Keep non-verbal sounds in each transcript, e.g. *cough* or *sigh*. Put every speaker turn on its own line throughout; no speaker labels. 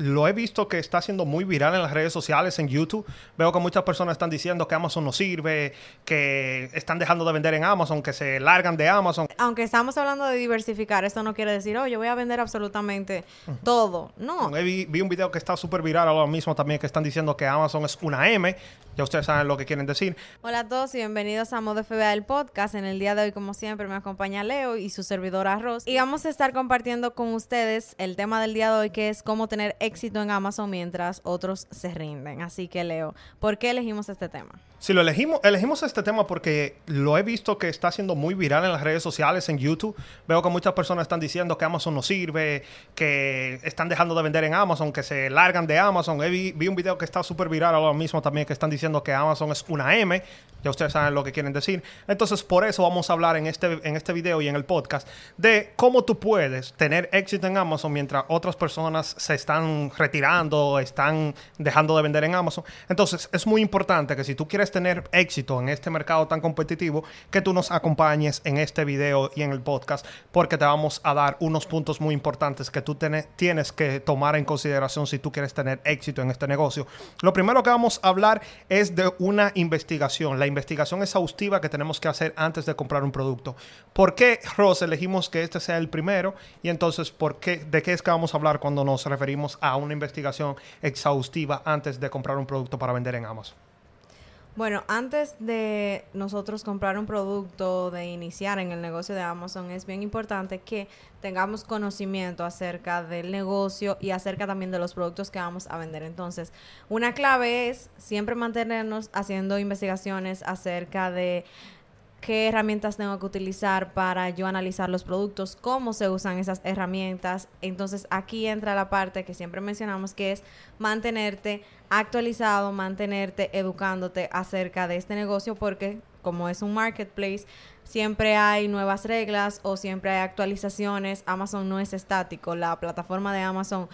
lo he visto que está siendo muy viral en las redes sociales, en YouTube. Veo que muchas personas están diciendo que Amazon no sirve, que están dejando de vender en Amazon, que se largan de Amazon.
Aunque estamos hablando de diversificar, esto no quiere decir, oh, yo voy a vender absolutamente todo. No.
Vi, vi, un video que está súper viral ahora mismo también que están diciendo que Amazon es una M. Ya ustedes saben lo que quieren decir.
Hola a todos y bienvenidos a Modo FBA del podcast. En el día de hoy, como siempre, me acompaña Leo y su servidora Ross. Y vamos a estar compartiendo con ustedes el tema del día de hoy, que es cómo tener éxito en Amazon mientras otros se rinden. Así que Leo, ¿por qué elegimos este tema?
Sí, lo elegimos, elegimos este tema porque lo he visto que está siendo muy viral en las redes sociales, en YouTube. Veo que muchas personas están diciendo que Amazon no sirve, que están dejando de vender en Amazon, que se largan de Amazon. Vi, vi un video que está súper viral ahora mismo también que están diciendo que Amazon es una M. Ya ustedes saben lo que quieren decir. Entonces, por eso vamos a hablar en este, en este video y en el podcast de cómo tú puedes tener éxito en Amazon mientras otras personas se están retirando, están dejando de vender en Amazon. Entonces, es muy importante que si tú quieres tener éxito en este mercado tan competitivo, que tú nos acompañes en este video y en el podcast, porque te vamos a dar unos puntos muy importantes que tú tienes que tomar en consideración si tú quieres tener éxito en este negocio. Lo primero que vamos a hablar es de una investigación, la investigación exhaustiva que tenemos que hacer antes de comprar un producto. ¿Por qué, Ross, elegimos que este sea el primero? Y entonces, ¿por qué, ¿de qué es que vamos a hablar cuando nos referimos a una investigación exhaustiva antes de comprar un producto para vender en Amazon?
Bueno, antes de nosotros comprar un producto, de iniciar en el negocio de Amazon, es bien importante que tengamos conocimiento acerca del negocio y acerca también de los productos que vamos a vender. Entonces, una clave es siempre mantenernos haciendo investigaciones acerca de qué herramientas tengo que utilizar para yo analizar los productos, cómo se usan esas herramientas. Entonces aquí entra la parte que siempre mencionamos que es mantenerte actualizado, mantenerte educándote acerca de este negocio porque como es un marketplace, siempre hay nuevas reglas o siempre hay actualizaciones. Amazon no es estático, la plataforma de Amazon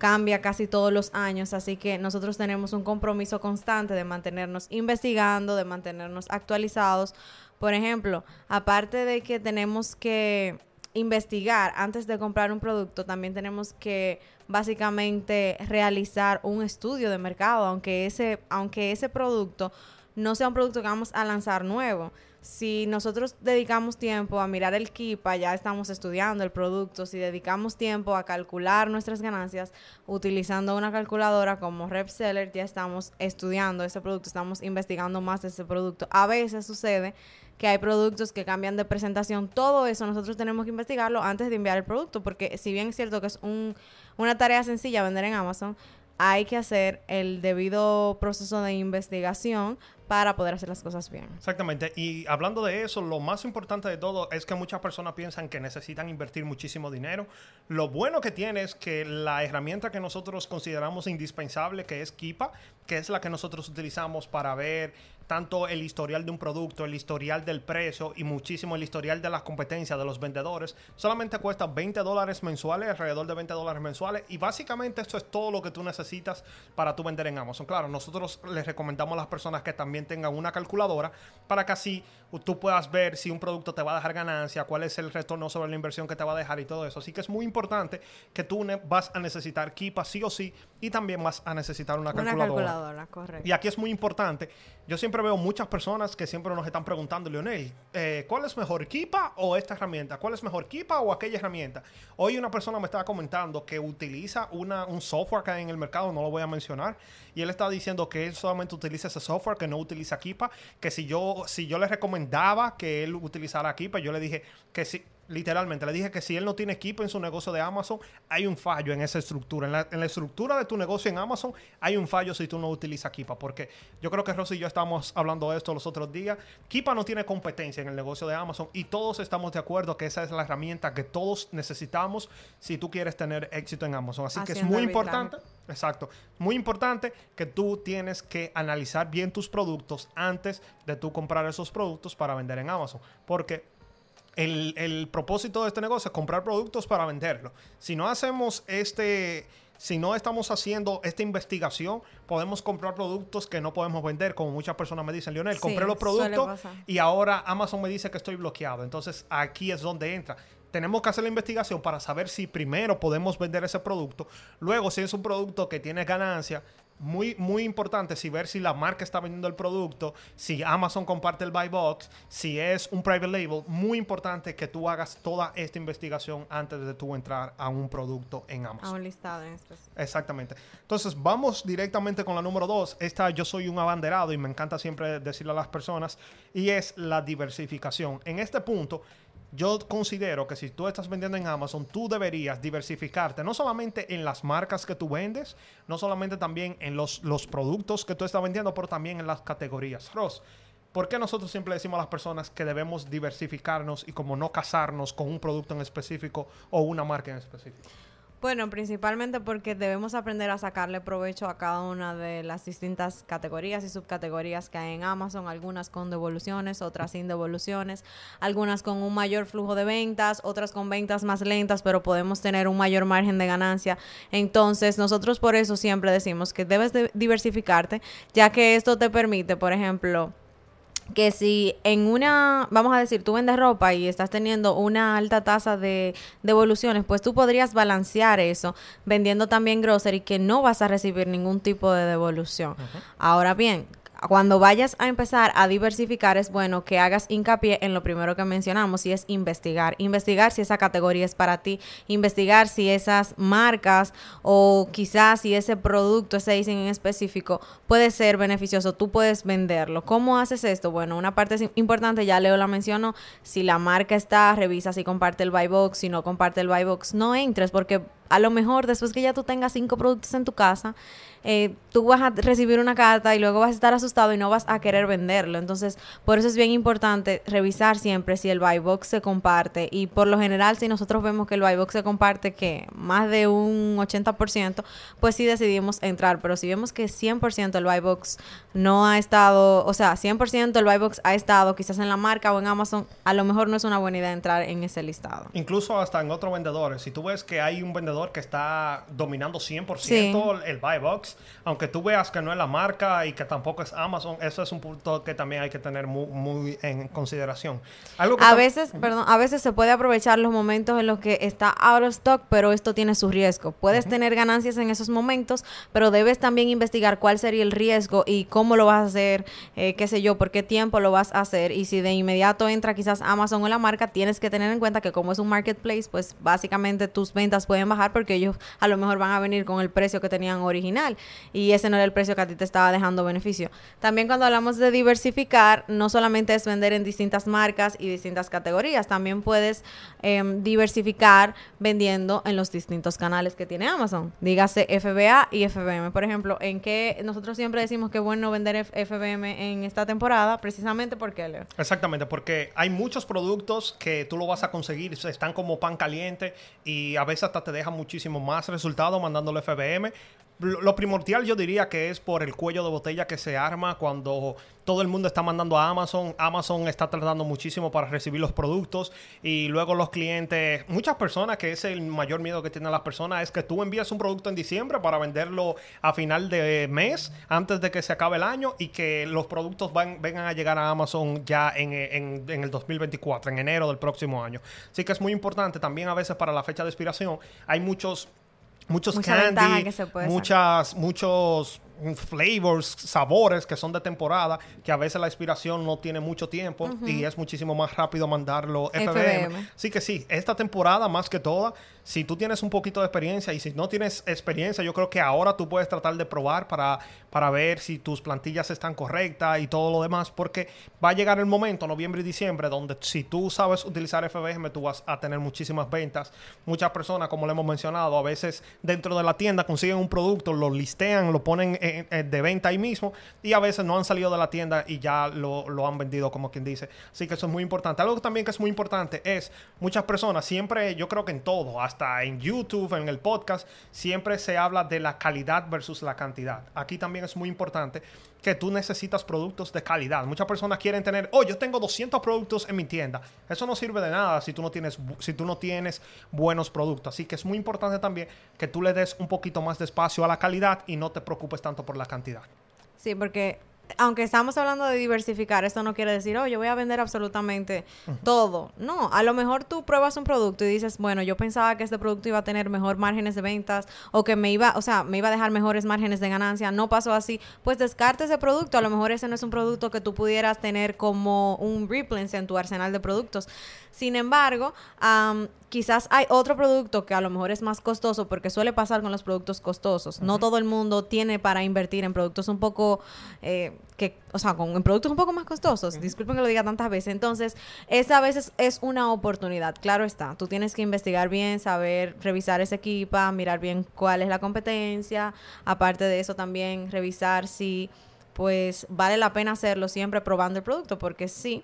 cambia casi todos los años, así que nosotros tenemos un compromiso constante de mantenernos investigando, de mantenernos actualizados por ejemplo, aparte de que tenemos que investigar antes de comprar un producto, también tenemos que básicamente realizar un estudio de mercado, aunque ese, aunque ese producto no sea un producto que vamos a lanzar nuevo. Si nosotros dedicamos tiempo a mirar el KIPA, ya estamos estudiando el producto. Si dedicamos tiempo a calcular nuestras ganancias utilizando una calculadora como RepSeller, ya estamos estudiando ese producto, estamos investigando más de ese producto. A veces sucede que hay productos que cambian de presentación, todo eso nosotros tenemos que investigarlo antes de enviar el producto, porque si bien es cierto que es un, una tarea sencilla vender en Amazon, hay que hacer el debido proceso de investigación para poder hacer las cosas bien.
Exactamente. Y hablando de eso, lo más importante de todo es que muchas personas piensan que necesitan invertir muchísimo dinero. Lo bueno que tiene es que la herramienta que nosotros consideramos indispensable, que es Kipa, que es la que nosotros utilizamos para ver tanto el historial de un producto, el historial del precio y muchísimo el historial de las competencias de los vendedores, solamente cuesta 20 dólares mensuales, alrededor de 20 dólares mensuales. Y básicamente esto es todo lo que tú necesitas para tu vender en Amazon. Claro, nosotros les recomendamos a las personas que también tengan una calculadora para que así tú puedas ver si un producto te va a dejar ganancia, cuál es el retorno sobre la inversión que te va a dejar y todo eso. Así que es muy importante que tú vas a necesitar Kipa sí o sí y también vas a necesitar una calculadora. Una calculadora, correcto. Y aquí es muy importante. Yo siempre veo muchas personas que siempre nos están preguntando, Leonel, eh, ¿cuál es mejor, Kipa o esta herramienta? ¿Cuál es mejor, Kipa o aquella herramienta? Hoy una persona me estaba comentando que utiliza una, un software que hay en el mercado, no lo voy a mencionar, y él estaba diciendo que él solamente utiliza ese software, que no utiliza Kipa, que si yo, si yo le recomendaba que él utilizara Kipa, yo le dije que si literalmente, le dije que si él no tiene equipo en su negocio de Amazon, hay un fallo en esa estructura. En la, estructura de tu negocio en Amazon, hay un fallo si tú no utilizas Kipa. Porque yo creo que Rosy y yo estamos hablando de esto los otros días. Kipa no tiene competencia en el negocio de Amazon y todos estamos de acuerdo que esa es la herramienta que todos necesitamos si tú quieres tener éxito en Amazon. Así que es muy importante. Exacto. Muy importante que tú tienes que analizar bien tus productos antes de tú comprar esos productos para vender en Amazon. Porque el, propósito de este negocio es comprar productos para venderlos. Si no hacemos este, si no estamos haciendo esta investigación, podemos comprar productos que no podemos vender, como muchas personas me dicen, Lionel, compré los productos y ahora Amazon me dice que estoy bloqueado. Entonces aquí es donde entra. tenemos que hacer la investigación para saber si primero podemos vender ese producto. Luego, si es un producto que tiene ganancia, muy, muy importante si ver si la marca está vendiendo el producto, si Amazon comparte el buy box, si es un private label, muy importante que tú hagas toda esta investigación antes de tú entrar a un producto en Amazon.
A un listado en específico.
Exactamente. Entonces, vamos directamente con la número dos. Esta yo soy un abanderado y me encanta siempre decirle a las personas, y es la diversificación. En este punto, yo considero que si tú estás vendiendo en Amazon, tú deberías diversificarte, no solamente en las marcas que tú vendes, no solamente también en los, los productos que tú estás vendiendo, pero también en las categorías. Ross, ¿por qué nosotros siempre decimos a las personas que debemos diversificarnos y como no casarnos con un producto en específico o una marca en específico?
Bueno, principalmente porque debemos aprender a sacarle provecho a cada una de las distintas categorías y subcategorías que hay en Amazon, algunas con devoluciones, otras sin devoluciones, algunas con un mayor flujo de ventas, otras con ventas más lentas, pero podemos tener un mayor margen de ganancia. Entonces, nosotros por eso siempre decimos que debes de diversificarte, ya que esto te permite, por ejemplo, que si en una, vamos a decir, tú vendes ropa y estás teniendo una alta tasa de devoluciones, pues tú podrías balancear eso vendiendo también grocery que no vas a recibir ningún tipo de devolución. Ahora bien, cuando vayas a empezar a diversificar es bueno que hagas hincapié en lo primero que mencionamos y es investigar. Investigar si esa categoría es para ti, investigar si esas marcas o quizás si ese producto, ese dicen en específico puede ser beneficioso, tú puedes venderlo. ¿Cómo haces esto? Bueno, una parte importante, ya Leo la mencionó, si la marca está, revisa si comparte el buy box, si no comparte el buy box, no entres porque a lo mejor después que ya tú tengas cinco productos en tu casa, eh, tú vas a recibir una carta y luego vas a estar asustado y no vas a querer venderlo. Entonces, por eso es bien importante revisar siempre si el buy box se comparte. Y por lo general, si nosotros vemos que el buy box se comparte que más de un 80%, pues sí decidimos entrar. Pero si vemos que 100% el buy box no ha estado, o sea, 100% el buy box ha estado quizás en la marca o en Amazon, a lo mejor no es una buena idea entrar en ese listado.
Incluso hasta en otros vendedores. Si tú ves que hay un vendedor que está dominando 100% el buy box, aunque tú veas que no es la marca y que tampoco es Amazon, eso es un punto que también hay que tener muy, en consideración.
a veces, perdón, a veces se puede aprovechar los momentos en los que está out of stock, pero esto tiene su riesgo. Puedes tener ganancias en esos momentos, pero debes también investigar cuál sería el riesgo y cómo lo vas a hacer, eh, qué sé yo, por qué tiempo lo vas a hacer. Y si de inmediato entra quizás Amazon o la marca, tienes que tener en cuenta que como es un marketplace, pues básicamente tus ventas pueden bajar porque ellos a lo mejor van a venir con el precio que tenían original y ese no era el precio que a ti te estaba dejando beneficio. También cuando hablamos de diversificar, no solamente es vender en distintas marcas y distintas categorías, también puedes em, diversificar vendiendo en los distintos canales que tiene Amazon. Dígase FBA y FBM. Por ejemplo, en que nosotros siempre decimos que es bueno vender FBM en esta temporada, precisamente porque, Leo.
Exactamente, porque hay muchos productos que tú lo vas a conseguir, están como pan caliente y a veces hasta te dejan muchísimo más resultado mandándolo FBM lo primordial yo diría que es por el cuello de botella que se arma cuando todo el mundo está mandando a Amazon. Amazon está tardando muchísimo para recibir los productos y luego los clientes, muchas personas, que es el mayor miedo que tienen las personas, es que tú envías un producto en diciembre para venderlo a final de mes, antes de que se acabe el año y que los productos van, vengan a llegar a Amazon ya en, en el 2024, en enero del próximo año. Así que es muy importante también a veces para la fecha de expiración. Hay muchos muchos candy, muchas, muchos flavors, sabores que son de temporada, que a veces la expiración no tiene mucho tiempo y es muchísimo más rápido mandarlo FBM. Sí que sí, esta temporada más que toda, si tú tienes un poquito de experiencia y si no tienes experiencia, yo creo que ahora tú puedes tratar de probar para, para ver si tus plantillas están correctas y todo lo demás, porque va a llegar el momento, noviembre y diciembre, donde si tú sabes utilizar FBM, tú vas a tener muchísimas ventas. Muchas personas, como le hemos mencionado, a veces dentro de la tienda consiguen un producto, lo listean, lo ponen en de venta ahí mismo y a veces no han salido de la tienda y ya lo, lo, han vendido como quien dice. Así que eso es muy importante. Algo también que es muy importante es muchas personas, siempre yo creo que en todo, hasta en YouTube, en el podcast, siempre se habla de la calidad versus la cantidad. Aquí también es muy importante que tú necesitas productos de calidad. Muchas personas quieren tener, oh, yo tengo 200 productos en mi tienda. Eso no sirve de nada si tú no tienes, si tú no tienes buenos productos. Así que es muy importante también que tú le des un poquito más de espacio a la calidad y no te preocupes tanto por la cantidad.
Sí, porque aunque estamos hablando de diversificar, esto no quiere decir, oh, yo voy a vender absolutamente todo. No, a lo mejor tú pruebas un producto y dices, bueno, yo pensaba que este producto iba a tener mejor márgenes de ventas o que me iba, o sea, me iba a dejar mejores márgenes de ganancia, no pasó así, pues descarte ese producto, a lo mejor ese no es un producto que tú pudieras tener como un replens en tu arsenal de productos. Sin embargo, quizás hay otro producto que a lo mejor es más costoso porque suele pasar con los productos costosos. No todo el mundo tiene para invertir en productos un poco, eh, que, o sea, con, en productos un poco más costosos. Disculpen que lo diga tantas veces. Entonces, esa a veces es una oportunidad. Claro está, tú tienes que investigar bien, saber revisar ese equipo, mirar bien cuál es la competencia. Aparte de eso, también revisar si pues vale la pena hacerlo siempre probando el producto, porque sí,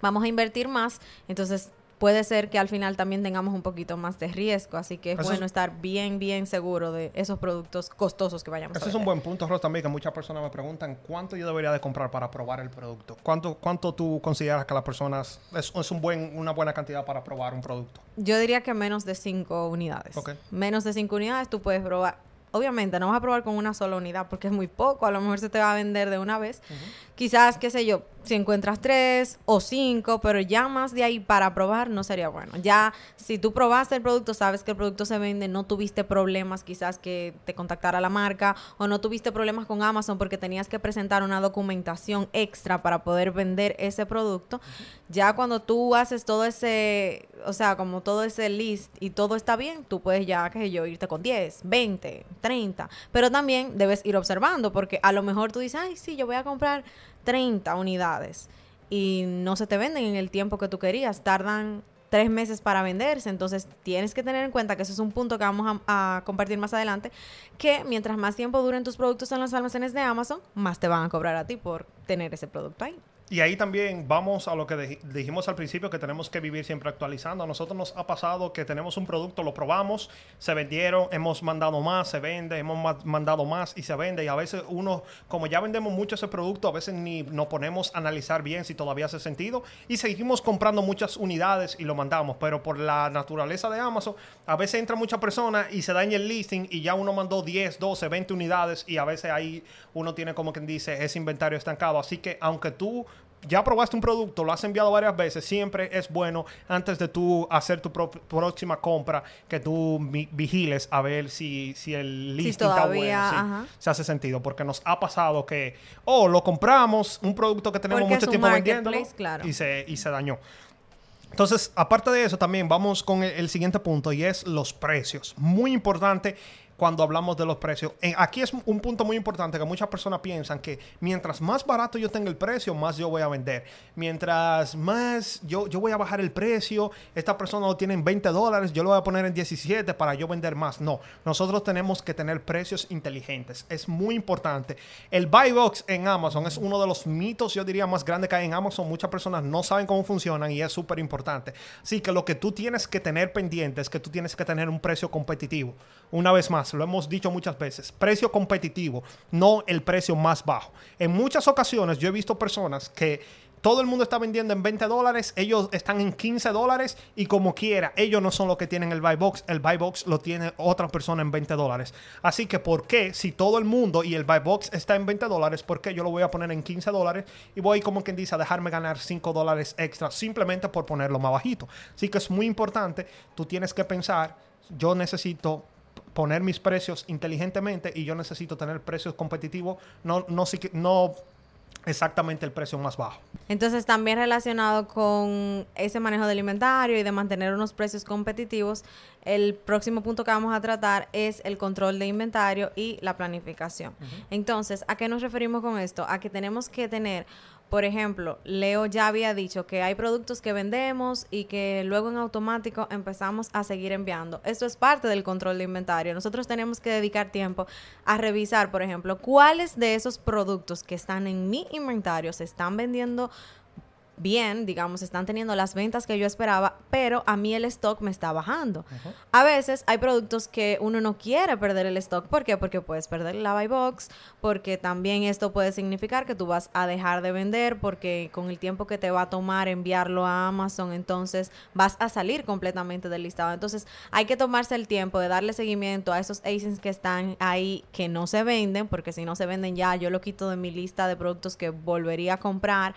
vamos a invertir más, entonces puede ser que al final también tengamos un poquito más de riesgo, así que es bueno estar bien, bien seguro de esos productos costosos que vayamos
a a Ese es un buen punto, Ros, también, que muchas personas me preguntan cuánto yo debería de comprar para probar el producto. ¿Cuánto, cuánto tú consideras que las personas es, es un buen, una buena cantidad para probar un producto?
Yo diría que menos de cinco unidades. Menos de cinco unidades tú puedes probar obviamente no vas a probar con una sola unidad porque es muy poco, a lo mejor se te va a vender de una vez. Quizás, qué sé yo, si encuentras tres o cinco, pero ya más de ahí para probar no sería bueno. Ya si tú probaste el producto, sabes que el producto se vende, no tuviste problemas quizás que te contactara la marca o no tuviste problemas con Amazon porque tenías que presentar una documentación extra para poder vender ese producto. Ya cuando tú haces todo ese, o sea, como todo ese list y todo está bien, tú puedes ya, qué sé yo, irte con 10, 20, 30. Pero también debes ir observando porque a lo mejor tú dices, ay, sí, yo voy a comprar 30 unidades y no se te venden en el tiempo que tú querías, tardan tres meses para venderse, entonces tienes que tener en cuenta que ese es un punto que vamos a, a, compartir más adelante, que mientras más tiempo duren tus productos en los almacenes de Amazon, más te van a cobrar a ti por tener ese producto ahí.
Y ahí también vamos a lo que dijimos al principio, que tenemos que vivir siempre actualizando. A nosotros nos ha pasado que tenemos un producto, lo probamos, se vendieron, hemos mandado más, se vende, hemos mandado más y se vende. Y a veces uno, como ya vendemos mucho ese producto, a veces ni nos ponemos a analizar bien si todavía hace sentido y seguimos comprando muchas unidades y lo mandamos. Pero por la naturaleza de Amazon, a veces entra mucha persona y se daña el listing y ya uno mandó 10, 12, 20 unidades y a veces ahí uno tiene como quien dice ese inventario estancado. Así que aunque tú ya probaste un producto, lo has enviado varias veces, siempre es bueno antes de tú hacer tu próxima compra que tú vigiles a ver si, si el listing está bueno, si se hace sentido, porque nos ha pasado que, oh, lo compramos, un producto que tenemos mucho tiempo vendiendo y, se, y se dañó. Entonces, aparte de eso, también vamos con el, siguiente punto y es los precios. Muy importante cuando hablamos de los precios. aquí es un punto muy importante que muchas personas piensan que mientras más barato yo tenga el precio, más yo voy a vender. Mientras más yo, yo voy a bajar el precio, esta persona lo tiene en 20 dólares, yo lo voy a poner en 17 para yo vender más. No, nosotros tenemos que tener precios inteligentes. Es muy importante. El buy box en Amazon es uno de los mitos, yo diría, más grandes que hay en Amazon. Muchas personas no saben cómo funcionan y es súper importante. Así que lo que tú tienes que tener pendiente es que tú tienes que tener un precio competitivo. Una vez más, lo hemos dicho muchas veces, precio competitivo, no el precio más bajo. En muchas ocasiones yo he visto personas que todo el mundo está vendiendo en 20 dólares, ellos están en 15 dólares y como quiera, ellos no son los que tienen el buy box, el buy box lo tiene otra persona en 20 dólares. Así que, ¿por qué si todo el mundo y el buy box está en 20 dólares, por qué yo lo voy a poner en 15 dólares y voy como quien dice a dejarme ganar 5 dólares extra simplemente por ponerlo más bajito? Así que es muy importante, tú tienes que pensar, yo necesito poner mis precios inteligentemente y yo necesito tener precios competitivos, no, no, no exactamente el precio más bajo.
Entonces, también relacionado con ese manejo de inventario y de mantener unos precios competitivos, el próximo punto que vamos a tratar es el control de inventario y la planificación. Entonces, ¿a qué nos referimos con esto? A que tenemos que tener por ejemplo, Leo ya había dicho que hay productos que vendemos y que luego en automático empezamos a seguir enviando. Esto es parte del control de inventario. Nosotros tenemos que dedicar tiempo a revisar, por ejemplo, cuáles de esos productos que están en mi inventario se están vendiendo bien, digamos, están teniendo las ventas que yo esperaba, pero a mí el stock me está bajando. A veces hay productos que uno no quiere perder el stock. ¿Por qué? Porque puedes perder la buy box, porque también esto puede significar que tú vas a dejar de vender, porque con el tiempo que te va a tomar enviarlo a Amazon, entonces vas a salir completamente del listado. Entonces hay que tomarse el tiempo de darle seguimiento a esos ASINs que están ahí que no se venden, porque si no se venden ya, yo lo quito de mi lista de productos que volvería a comprar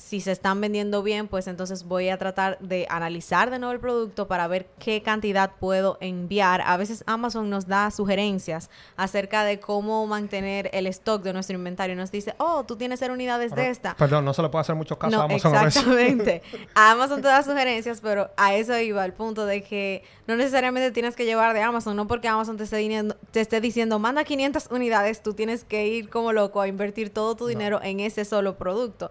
si se están vendiendo bien, pues entonces voy a tratar de analizar de nuevo el producto para ver qué cantidad puedo enviar. A veces Amazon nos da sugerencias acerca de cómo mantener el stock de nuestro inventario. Nos dice, oh, tú tienes ser unidades de esta.
Perdón, no se le puede hacer mucho caso
No,
a Amazon.
exactamente. *laughs* Amazon te da sugerencias, pero a eso iba el punto de que no necesariamente tienes que llevar de Amazon, no porque Amazon te esté, diciendo, te esté diciendo, manda 500 unidades, tú tienes que ir como loco a invertir todo tu dinero en ese solo producto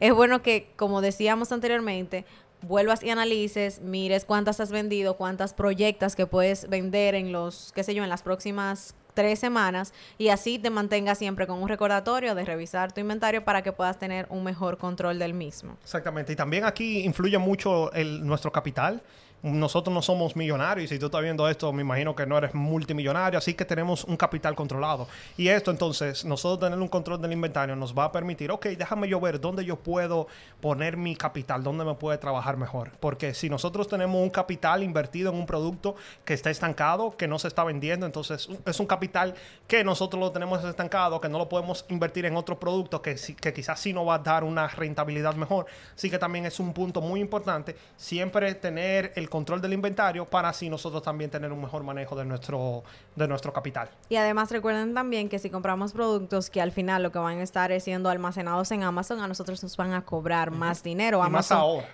es bueno que, como decíamos anteriormente, vuelvas y analices, mires cuántas has vendido, cuántas proyectas que puedes vender en los, qué sé yo, en las próximas tres semanas y así te mantengas siempre con un recordatorio de revisar tu inventario para que puedas tener un mejor control del mismo.
Exactamente. Y también aquí influye mucho el, nuestro capital nosotros no somos millonarios y si tú estás viendo esto, me imagino que no eres multimillonario, así que tenemos un capital controlado. Y esto entonces, nosotros tener un control del inventario nos va a permitir, ok, déjame yo ver dónde yo puedo poner mi capital, dónde me puede trabajar mejor. Porque si nosotros tenemos un capital invertido en un producto que está estancado, que no se está vendiendo, entonces es un capital que nosotros lo tenemos estancado, que no lo podemos invertir en otro producto que, que quizás sí nos va a dar una rentabilidad mejor. Así que también es un punto muy importante siempre tener el control del inventario para así nosotros también tener un mejor manejo de nuestro, de nuestro capital.
Y además recuerden también que si compramos productos que al final lo que van a estar es siendo almacenados en Amazon, a nosotros nos van a cobrar más dinero.
Amazon, más ahora.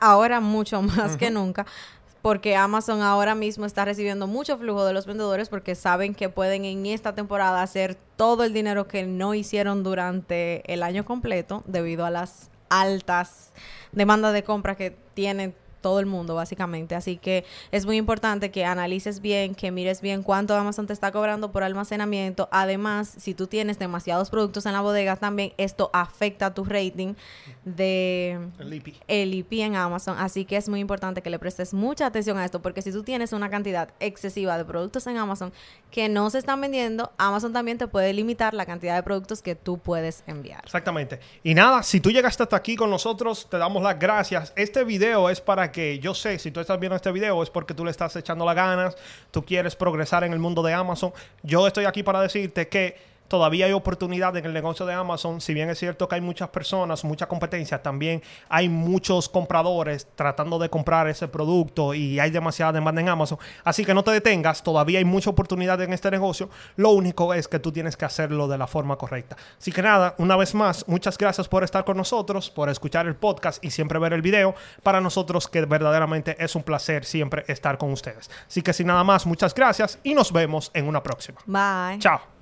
ahora mucho *laughs* más que nunca porque Amazon ahora mismo está recibiendo mucho flujo de los vendedores porque saben que pueden en esta temporada hacer todo el dinero que no hicieron durante el año completo debido a las altas demandas de compra que tienen todo el mundo, básicamente. Así que es muy importante que analices bien, que mires bien cuánto Amazon te está cobrando por almacenamiento. Además, si tú tienes demasiados productos en la bodega, también esto afecta tu rating de el IP. en Amazon. Así que es muy importante que le prestes mucha atención a esto, porque si tú tienes una cantidad excesiva de productos en Amazon que no se están vendiendo, Amazon también te puede limitar la cantidad de productos que tú puedes enviar.
Exactamente. Y nada, si tú llegaste hasta aquí con nosotros, te damos las gracias. Este video es para que yo sé, si tú estás viendo este video es porque tú le estás echando las ganas, tú quieres progresar en el mundo de Amazon. Yo estoy aquí para decirte que todavía hay oportunidad en el negocio de Amazon. Si bien es cierto que hay muchas personas, mucha competencia, también hay muchos compradores tratando de comprar ese producto y hay demasiada demanda en Amazon. Así que no te detengas, todavía hay mucha oportunidad en este negocio. Lo único es que tú tienes que hacerlo de la forma correcta. Así que nada, una vez más, muchas gracias por estar con nosotros, por escuchar el podcast y siempre ver el video. Para nosotros que verdaderamente es un placer siempre estar con ustedes. Así que sin nada más, muchas gracias y nos vemos en una próxima.
Bye.
Chao.